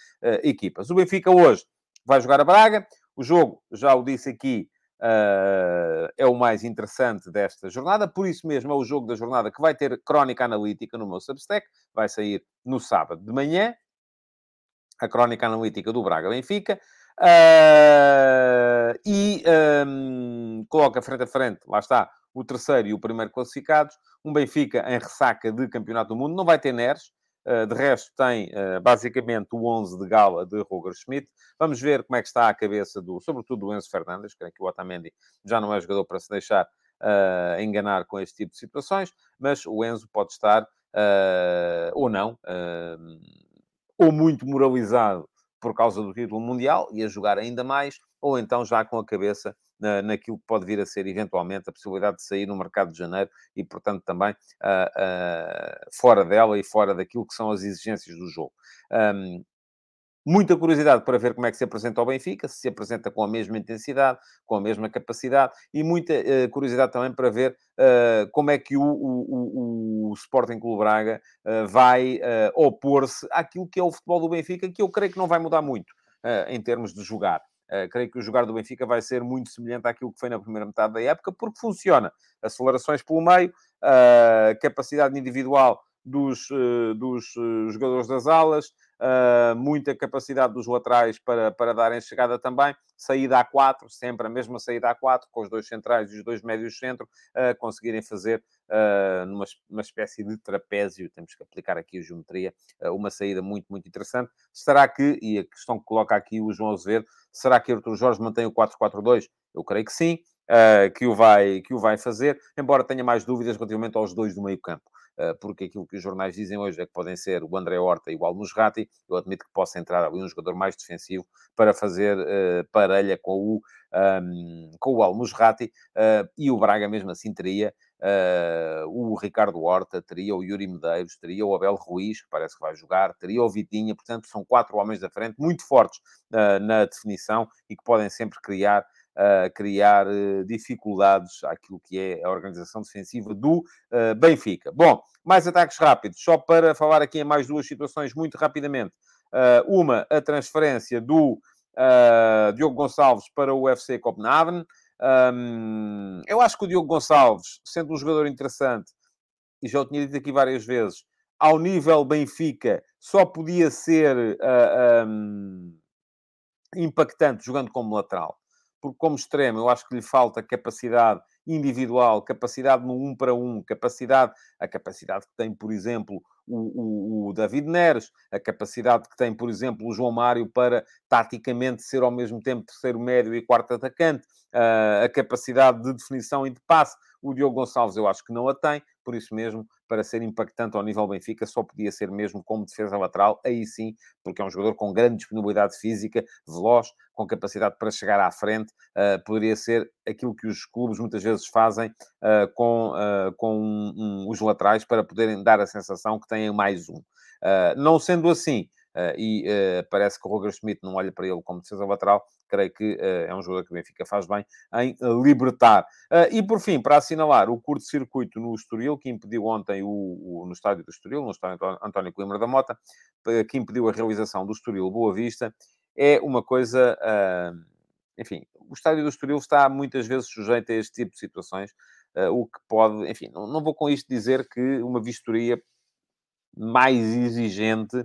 equipas. O Benfica hoje vai jogar a Braga. O jogo, já o disse aqui, uh, é o mais interessante desta jornada. Por isso mesmo, é o jogo da jornada que vai ter crónica analítica no meu Substack. Vai sair no sábado de manhã. A crónica analítica do Braga Benfica. Uh, e um, coloca frente a frente, lá está, o terceiro e o primeiro classificados. Um Benfica em ressaca de Campeonato do Mundo. Não vai ter Neres. Uh, de resto, tem uh, basicamente o 11 de gala de Roger Schmidt. Vamos ver como é que está a cabeça do, sobretudo do Enzo Fernandes. Creio que o Otamendi já não é jogador para se deixar uh, enganar com este tipo de situações, mas o Enzo pode estar, ou não, ou muito moralizado por causa do título mundial e a jogar ainda mais, ou então já com a cabeça na, naquilo que pode vir a ser eventualmente a possibilidade de sair no mercado de janeiro e, portanto, também uh, uh, fora dela e fora daquilo que são as exigências do jogo. Um, Muita curiosidade para ver como é que se apresenta o Benfica, se se apresenta com a mesma intensidade, com a mesma capacidade, e muita uh, curiosidade também para ver uh, como é que o, o, o, o Sporting Clube Braga uh, vai opor-se àquilo que é o futebol do Benfica, que eu creio que não vai mudar muito em termos de jogar. Uh, creio que o jogar do Benfica vai ser muito semelhante àquilo que foi na primeira metade da época, porque funciona. Acelerações pelo meio, uh, capacidade individual dos, uh, dos jogadores das alas, muita capacidade dos laterais para, para darem chegada também. Saída a 4, sempre a mesma saída a 4, com os dois centrais e os dois médios centro, conseguirem fazer uh, numa, numa espécie de trapézio, temos que aplicar aqui a geometria, uh, uma saída muito, muito interessante. Será que, e a questão que coloca aqui o João Azevedo, será que Arthur Jorge mantém o 4-4-2? Eu creio que sim, uh, que, o vai, que o vai fazer, embora tenha mais dúvidas relativamente aos dois do meio campo porque aquilo que os jornais dizem hoje é que podem ser o André Horta e o Almusrati. Eu admito que possa entrar ali um jogador mais defensivo para fazer uh, parelha com o, um, com o Almusrati. Uh, e o Braga, mesmo assim, teria Uh, o Ricardo Horta, teria o Yuri Medeiros, teria o Abel Ruiz, que parece que vai jogar, teria o Vitinha, portanto, são quatro homens da frente, muito fortes na definição e que podem sempre criar, uh, criar dificuldades àquilo que é a organização defensiva do Benfica. Bom, mais ataques rápidos, só para falar aqui em mais duas situações muito rapidamente. uma, a transferência do Diogo Gonçalves para o UFC Copenhagen. Um, eu acho que o Diogo Gonçalves, sendo um jogador interessante, e já o tinha dito aqui várias vezes, ao nível Benfica, só podia ser uh, um, impactante jogando como lateral. Porque como extremo, eu acho que lhe falta capacidade individual, capacidade no um para um, capacidade, a capacidade que tem, por exemplo, o, o, o, David Neres, a capacidade que tem, por exemplo, o João Mário para taticamente ser ao mesmo tempo terceiro médio e quarto atacante, uh, a capacidade de definição e de passe. O Diogo Gonçalves eu acho que não a tem, por isso mesmo, para ser impactante ao nível Benfica, só podia ser mesmo como defesa lateral, aí sim, porque é um jogador com grande disponibilidade física, veloz, com capacidade para chegar à frente, uh, poderia ser aquilo que os clubes muitas vezes fazem uh, com, uh, com um, um, os laterais para poderem dar a sensação que têm mais um. não sendo assim, e parece que o Roger Schmidt não olha para ele como defesa lateral, creio que uh, é um jogador que o Benfica faz bem em libertar. Uh, e por fim, para assinalar o curto-circuito no Estoril, que impediu ontem o, o, no estádio do Estoril, no estádio António Coimbra da Mota, que impediu a realização do Estoril Boa Vista, é uma coisa. Enfim, o estádio do Estoril está muitas vezes sujeito a este tipo de situações, o que pode. Enfim, não, não, vou com isto dizer que uma vistoria mais exigente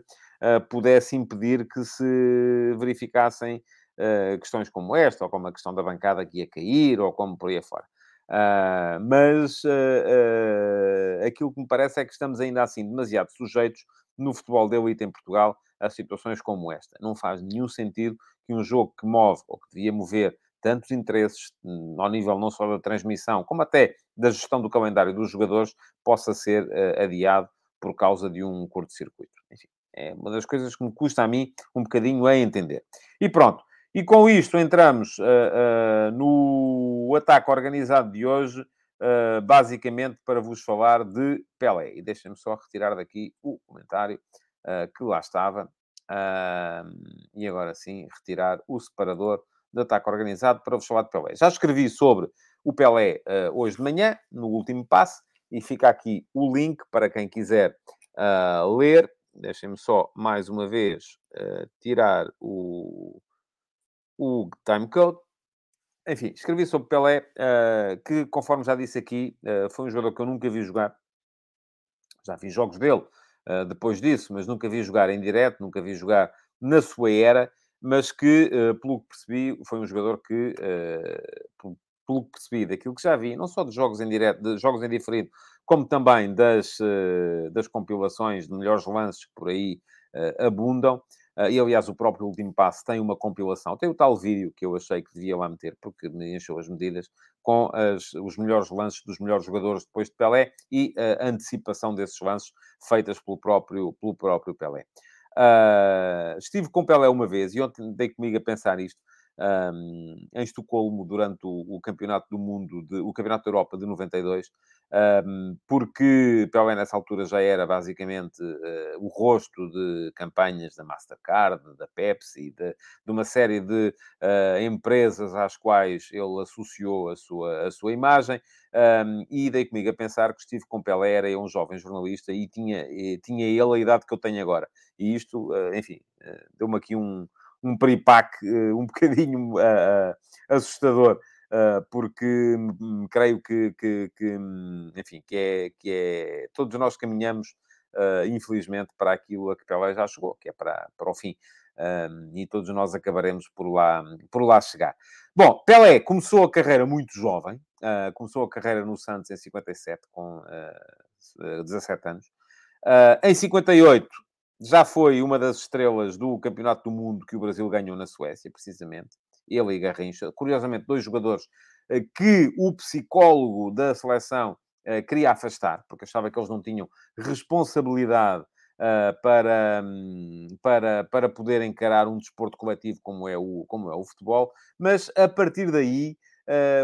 pudesse impedir que se verificassem uh, questões como esta, ou como a questão da bancada que ia cair, ou como por aí afora. Uh, mas uh, aquilo que me parece é que estamos ainda assim demasiado sujeitos no futebol de elite em Portugal a situações como esta. Não faz nenhum sentido que um jogo que move, ou que devia mover, tantos interesses hum, ao nível não só da transmissão, como até da gestão do calendário dos jogadores, possa ser uh, adiado por causa de um curto-circuito. Enfim, é uma das coisas que me custa a mim um bocadinho a entender. E pronto. E com isto entramos uh, uh, no ataque organizado de hoje, uh, basicamente para vos falar de Pelé. E deixem-me só retirar daqui o comentário que lá estava. e agora sim, retirar o separador de ataque organizado para vos falar de Pelé. Já escrevi sobre o Pelé hoje de manhã, no último passe, e fica aqui o link para quem quiser ler. Deixem-me só mais uma vez tirar o o timecode. enfim, escrevi sobre Pelé, uh, que, conforme já disse aqui, uh, foi um jogador que eu nunca vi jogar. Já vi jogos dele uh, depois disso, mas nunca vi jogar em direto, nunca vi jogar na sua era, mas que, pelo que percebi, foi um jogador que, pelo que percebi daquilo que já vi, não só de jogos em direto, de jogos em diferido, como também das, das compilações de melhores lances que por aí abundam, e, aliás, o próprio Último Passo tem uma compilação. Tem o tal vídeo que eu achei que devia lá meter, porque me encheu as medidas, com as, os melhores lances dos melhores jogadores depois de Pelé e a antecipação desses lances feitas pelo próprio, pelo próprio Pelé. Uh, estive com Pelé uma vez e ontem dei comigo a pensar isto. Um, em Estocolmo durante o, o, Campeonato do Mundo, de, o Campeonato da Europa de 92, um, porque Pelé nessa altura já era basicamente uh, o rosto de campanhas da Mastercard, da Pepsi, de, de uma série de uh, empresas às quais ele associou a sua, a sua imagem, um, e dei comigo a pensar que estive com Pelé, era um jovem jornalista e tinha, e, tinha ele a idade que eu tenho agora. E isto, uh, enfim, deu-me aqui um, um peripaque um <laughs> bocadinho assustador uh, porque um, creio que, que, que, hum, enfim, que é, que é... Todos nós caminhamos, uh, infelizmente, para aquilo a que Pelé já chegou, que é para, para o fim. Um, e todos nós acabaremos por lá, por lá chegar. Bom, Pelé começou a carreira muito jovem, uh, começou a carreira no Santos em 57, com uh, 17 anos. Uh, em 58, já foi uma das estrelas do Campeonato do Mundo que o Brasil ganhou na Suécia, precisamente ele e Garrincha. Curiosamente, dois jogadores eh, que o psicólogo da seleção eh, queria afastar, porque achava que eles não tinham responsabilidade Uh, para, um, para, para poder encarar um desporto coletivo como é o, como é o futebol, mas a partir daí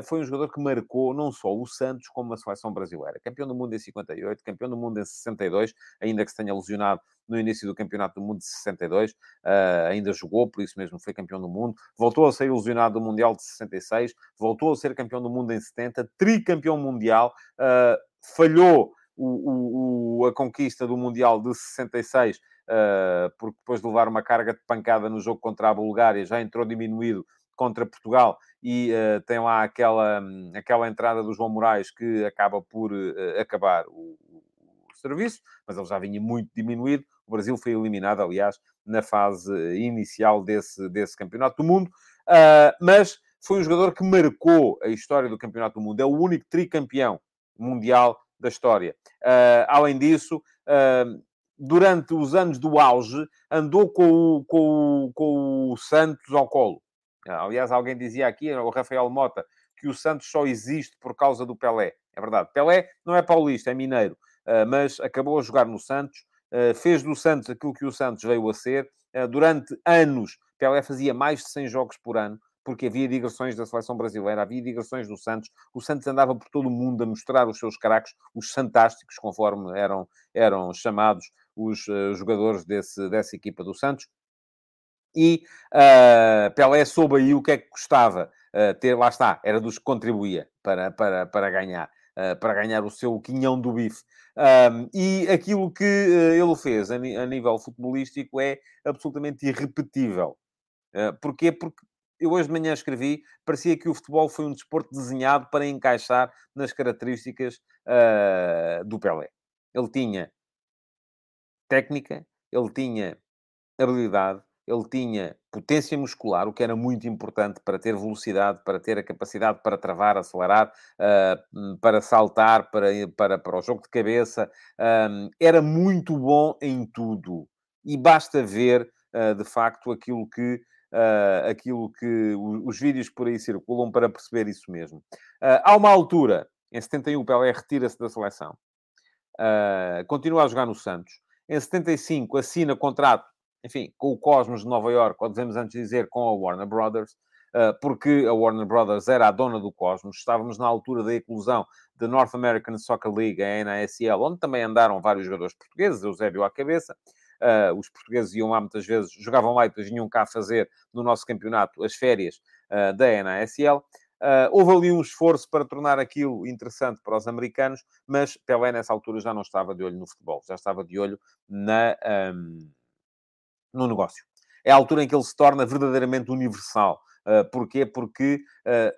foi um jogador que marcou não só o Santos, como a seleção brasileira. Campeão do mundo em 58, campeão do mundo em 62, ainda que se tenha lesionado no início do Campeonato do Mundo de 62, uh, eh, ainda jogou, por isso mesmo foi campeão do mundo. Voltou a ser ilusionado do Mundial de 66, voltou a ser campeão do mundo em 70, tricampeão mundial, uh, falhou o, o, a conquista do Mundial de 66, uh, porque depois de levar uma carga de pancada no jogo contra a Bulgária, já entrou diminuído contra Portugal e uh, tem lá aquela, aquela entrada do João Moraes que acaba por uh, acabar o, o, serviço, mas ele já vinha muito diminuído. O Brasil foi eliminado, aliás, na fase inicial desse, desse campeonato do mundo, uh, mas foi um jogador que marcou a história do campeonato do mundo. É o único tricampeão mundial da história. além disso, durante os anos do auge, andou com o, com o, com o Santos ao colo. Aliás, alguém dizia aqui, o Rafael Mota, que o Santos só existe por causa do Pelé. É verdade. Pelé não é paulista, é mineiro, ah, mas acabou a jogar no Santos, ah, fez do Santos aquilo que o Santos veio a ser. Ah, durante anos, Pelé fazia mais de 100 jogos por ano, porque havia digressões da seleção brasileira, havia digressões do Santos. O Santos andava por todo o mundo a mostrar os seus craques, os fantásticos, conforme eram, eram chamados os jogadores desse, dessa equipa do Santos e uh, Pelé soube aí o que é que custava uh, ter, lá está, era dos que contribuía para, para, para ganhar. Uh, para ganhar o seu quinhão do bife. Um, e aquilo que ele fez a, a, nível futebolístico é absolutamente irrepetível. porquê? Porque eu hoje de manhã escrevi, parecia que o futebol foi um desporto desenhado para encaixar nas características do Pelé. Ele tinha técnica, ele tinha habilidade, ele tinha potência muscular, o que era muito importante para ter velocidade, para ter a capacidade para travar, acelerar, uh, para saltar, para, para, para o jogo de cabeça. Um, era muito bom em tudo. E basta ver, uh, de facto, aquilo que, uh, aquilo que os, vídeos por aí circulam para perceber isso mesmo. há uma altura, em 71, o Pelé retira-se da seleção. continua a jogar no Santos. Em 75, assina contrato enfim, com o Cosmos de Nova York, ou devemos antes dizer com a Warner Brothers, eh, porque a Warner Brothers era a dona do Cosmos. Estávamos na altura da eclosão da North American Soccer League, a NASL, onde também andaram vários jogadores portugueses, Eusébio à cabeça. Uh, os portugueses iam lá muitas vezes, jogavam lá e depois vinham cá fazer no nosso campeonato as férias uh, da NASL. Uh, houve ali um esforço para tornar aquilo interessante para os americanos, mas Pelé nessa altura já não estava de olho no futebol, já estava de olho na, um, no negócio. É a altura em que ele se torna verdadeiramente universal. porquê? Porque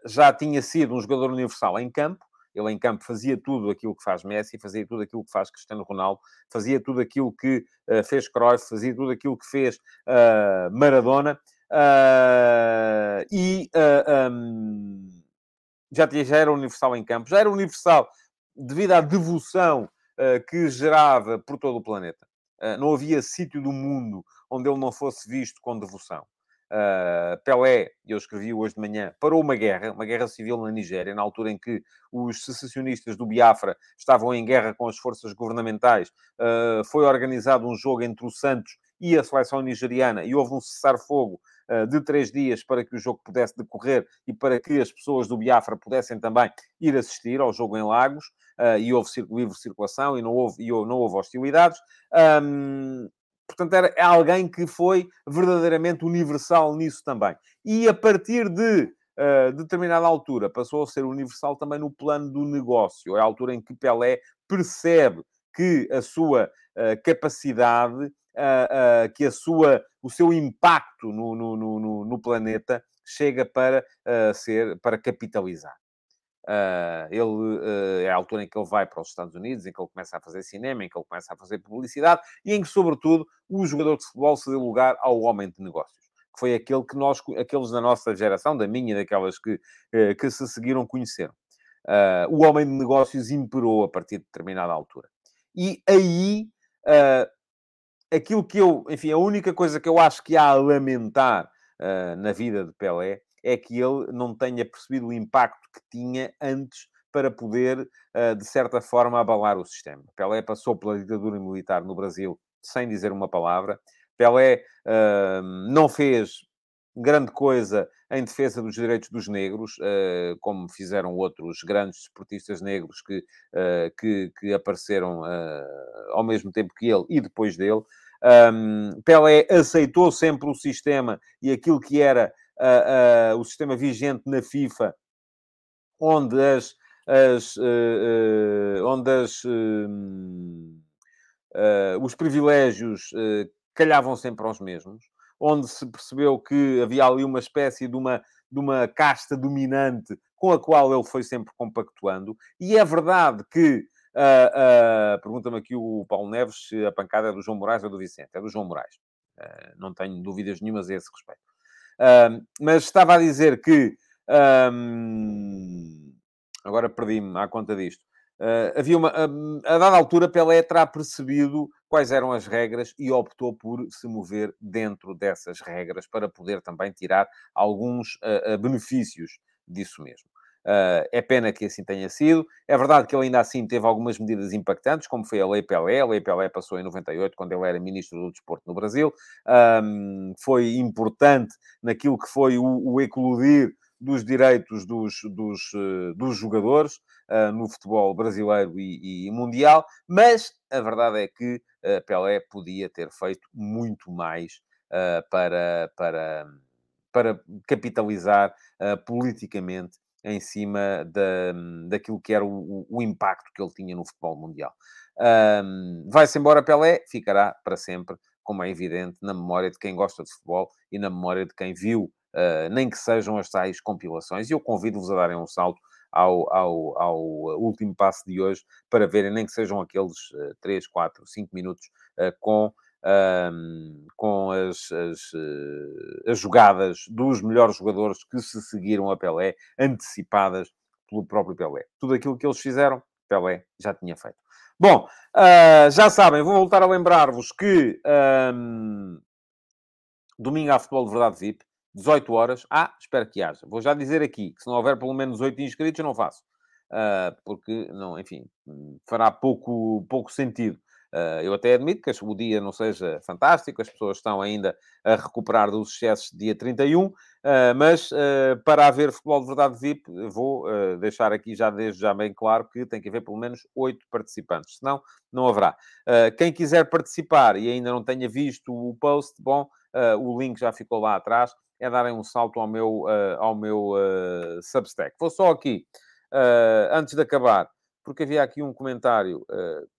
já tinha sido um jogador universal em campo, ele em campo fazia tudo aquilo que faz Messi, fazia tudo aquilo que faz Cristiano Ronaldo, fazia tudo aquilo que uh, fez Cruyff, fazia tudo aquilo que fez uh, Maradona. Uh, e um, já, já era universal em campo, já era universal devido à devoção que gerava por todo o planeta. não havia sítio do mundo onde ele não fosse visto com devoção. Uh, Pelé, eu escrevi hoje de manhã, parou uma guerra, uma guerra civil na Nigéria, na altura em que os secessionistas do Biafra estavam em guerra com as forças governamentais. Uh, foi organizado um jogo entre o Santos e a seleção nigeriana e houve um cessar-fogo uh, de três dias para que o jogo pudesse decorrer e para que as pessoas do Biafra pudessem também ir assistir ao jogo em Lagos. e houve livre circulação e não houve, e não houve hostilidades. Um, Portanto, era é alguém que foi verdadeiramente universal nisso também. E a partir de uh, determinada altura passou a ser universal também no plano do negócio. É a altura em que Pelé percebe que a sua uh, capacidade, uh, que a sua, o seu impacto no, no, no, no planeta chega para ser para capitalizar. Uh, ele uh, é a altura em que ele vai para os Estados Unidos, em que ele começa a fazer cinema, em que ele começa a fazer publicidade e em que, sobretudo, o jogador de futebol se deu lugar ao homem de negócios, que foi aquele que nós, aqueles da nossa geração, da minha, daquelas que, uh, que se seguiram, conheceram. o homem de negócios imperou a partir de determinada altura. E aí, aquilo que eu, enfim, a única coisa que eu acho que há a lamentar na vida de Pelé é que ele não tenha percebido o impacto que tinha antes para poder, eh, de certa forma, abalar o sistema. Pelé passou pela ditadura militar no Brasil sem dizer uma palavra. Pelé uh, não fez grande coisa em defesa dos direitos dos negros, uh, como fizeram outros grandes esportistas negros que, que, que, apareceram ao mesmo tempo que ele e depois dele. Pelé aceitou sempre o sistema e aquilo que era uh, o sistema vigente na FIFA, onde as, as uh, onde as, os privilégios calhavam sempre aos mesmos, onde se percebeu que havia ali uma espécie de uma, de uma casta dominante com a qual ele foi sempre compactuando, e é verdade que Uh, uh, Pergunta-me aqui o Paulo Neves se a pancada é do João Moraes ou do Vicente. É do João Moraes. Uh, não tenho dúvidas nenhumas a esse respeito. Mas estava a dizer que. Um, agora perdi-me à conta disto. havia uma. a dada altura, Pelé terá percebido quais eram as regras e optou por se mover dentro dessas regras para poder também tirar alguns benefícios disso mesmo. Uh, é pena que assim tenha sido. É verdade que ele ainda assim teve algumas medidas impactantes, como foi a Lei Pelé. A Lei Pelé passou em 98, quando ele era Ministro do Desporto no Brasil. Um, foi importante naquilo que foi o, o eclodir dos direitos dos, dos, uh, dos jogadores uh, no futebol brasileiro e, e, mundial, mas a verdade é que Pelé podia ter feito muito mais para, para, para capitalizar politicamente em cima da, daquilo que era o, o, impacto que ele tinha no futebol mundial. Um, Vai-se embora Pelé, ficará para sempre, como é evidente, na memória de quem gosta de futebol e na memória de quem viu, uh, nem que sejam as tais compilações. E eu convido-vos a darem um salto ao, ao, ao, último passo de hoje para verem, nem que sejam aqueles uh, 3, 4, 5 minutos uh, com um, com as, as, eh, as, jogadas dos melhores jogadores que se seguiram a Pelé, antecipadas pelo próprio Pelé. Tudo aquilo que eles fizeram, Pelé já tinha feito. Bom, uh, já sabem, vou voltar a lembrar-vos que um, domingo há futebol de verdade VIP, 18 horas. Ah, espero que haja. Vou já dizer aqui que se não houver pelo menos 8 inscritos, eu não faço. Uh, porque, não, enfim, fará pouco, pouco sentido eu até admito que o dia não seja fantástico, as pessoas estão ainda a recuperar dos excessos de dia 31, uh, mas uh, para haver futebol de verdade VIP, vou deixar aqui já desde já bem claro que tem que haver pelo menos oito participantes, senão não haverá. quem quiser participar e ainda não tenha visto o post, bom, o link já ficou lá atrás, é darem um salto ao meu, ao meu Substack. Vou só aqui, antes de acabar, porque havia aqui um comentário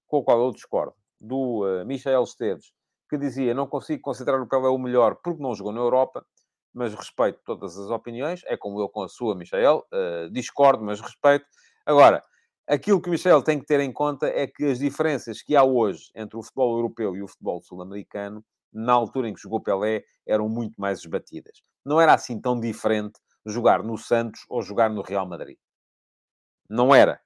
com o qual eu discordo do uh, Michael Esteves, que dizia não consigo considerar o Pelé o melhor porque não jogou na Europa. mas respeito todas as opiniões. É como eu com a sua, Michel. Uh, discordo, mas respeito. Agora, aquilo que o Michel tem que ter em conta é que as diferenças que há hoje entre o futebol europeu e o futebol sul-americano, na altura em que jogou Pelé, eram muito mais esbatidas. Não era assim tão diferente jogar no Santos ou jogar no Real Madrid. Não era.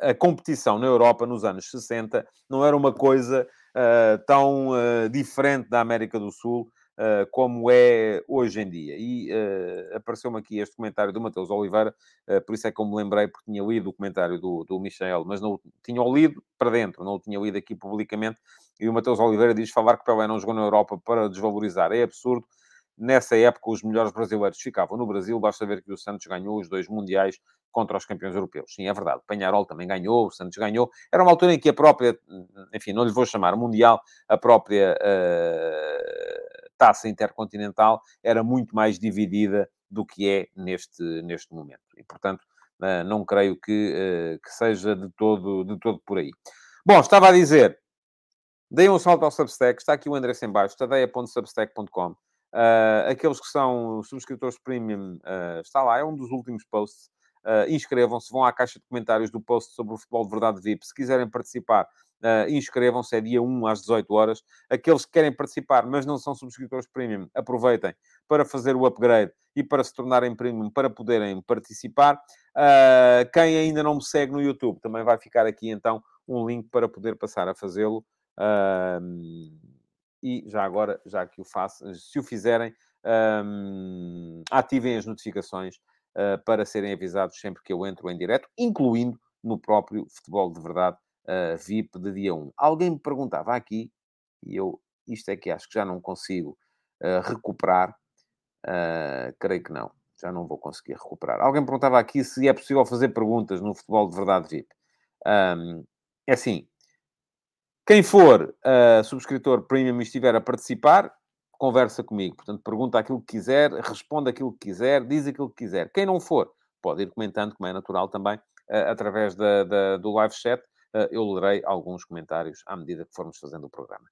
A competição na Europa nos anos 60 não era uma coisa uh, tão uh, diferente da América do Sul uh, como é hoje em dia. E uh, apareceu-me aqui este comentário do Mateus Oliveira, uh, por isso é que eu me lembrei, porque tinha lido o comentário do, do Michel, mas não tinha lido para dentro, não o tinha lido aqui publicamente. E o Mateus Oliveira diz: falar que Pelé não jogou na Europa para desvalorizar é absurdo. Nessa época, os melhores brasileiros ficavam no Brasil. Basta ver que o Santos ganhou os dois mundiais contra os campeões europeus. Sim, é verdade. Penharol também ganhou, o Santos ganhou. Era uma altura em que a própria, enfim, não lhe vou chamar mundial, a própria uh, taça intercontinental era muito mais dividida do que é neste, neste momento. E, portanto, uh, não creio que, uh, que seja de todo, de todo por aí. Bom, estava a dizer, deem um salto ao Substack, está aqui o endereço em baixo, tadeia.substack.com. Uh, aqueles que são subscritores premium, uh, está lá, é um dos últimos posts. Uh, inscrevam-se, vão à caixa de comentários do post sobre o futebol de verdade VIP. Se quiserem participar, inscrevam-se, é dia 1 às 18 horas. Aqueles que querem participar, mas não são subscritores premium, aproveitem para fazer o upgrade e para se tornarem premium, para poderem participar. quem ainda não me segue no YouTube, também vai ficar aqui então um link para poder passar a fazê-lo. Uh, e já agora, já que o faço, se o fizerem, um, ativem as notificações uh, para serem avisados sempre que eu entro em direto, incluindo no próprio Futebol de Verdade uh, VIP de dia 1. Alguém me perguntava aqui, e eu isto é que acho que já não consigo uh, recuperar, creio que não, já não vou conseguir recuperar. Alguém perguntava aqui se é possível fazer perguntas no Futebol de Verdade VIP. Um, é assim, quem for uh, subscritor premium e estiver a participar, conversa comigo. Portanto, pergunta aquilo que quiser, responde aquilo que quiser, diz aquilo que quiser. Quem não for, pode ir comentando, como é natural também, uh, através da, da, do live chat. Uh, eu lerei alguns comentários à medida que formos fazendo o programa.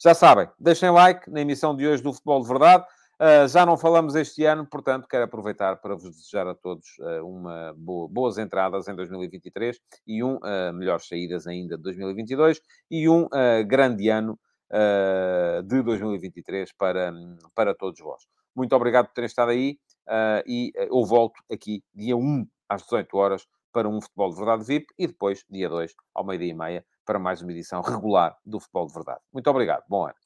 Já sabem, deixem like na emissão de hoje do Futebol de Verdade. Uh, já não falamos este ano, portanto, quero aproveitar para vos desejar a todos uh, uma boa, boas entradas em 2023 e um uh, melhores saídas ainda de 2022 e um grande ano de 2023 para, para todos vós. Muito obrigado por terem estado aí e eu volto aqui dia 1 às 18 horas para um Futebol de Verdade VIP e depois, dia 2, ao meio-dia e meia, para mais uma edição regular do Futebol de Verdade. Muito obrigado. Bom ano.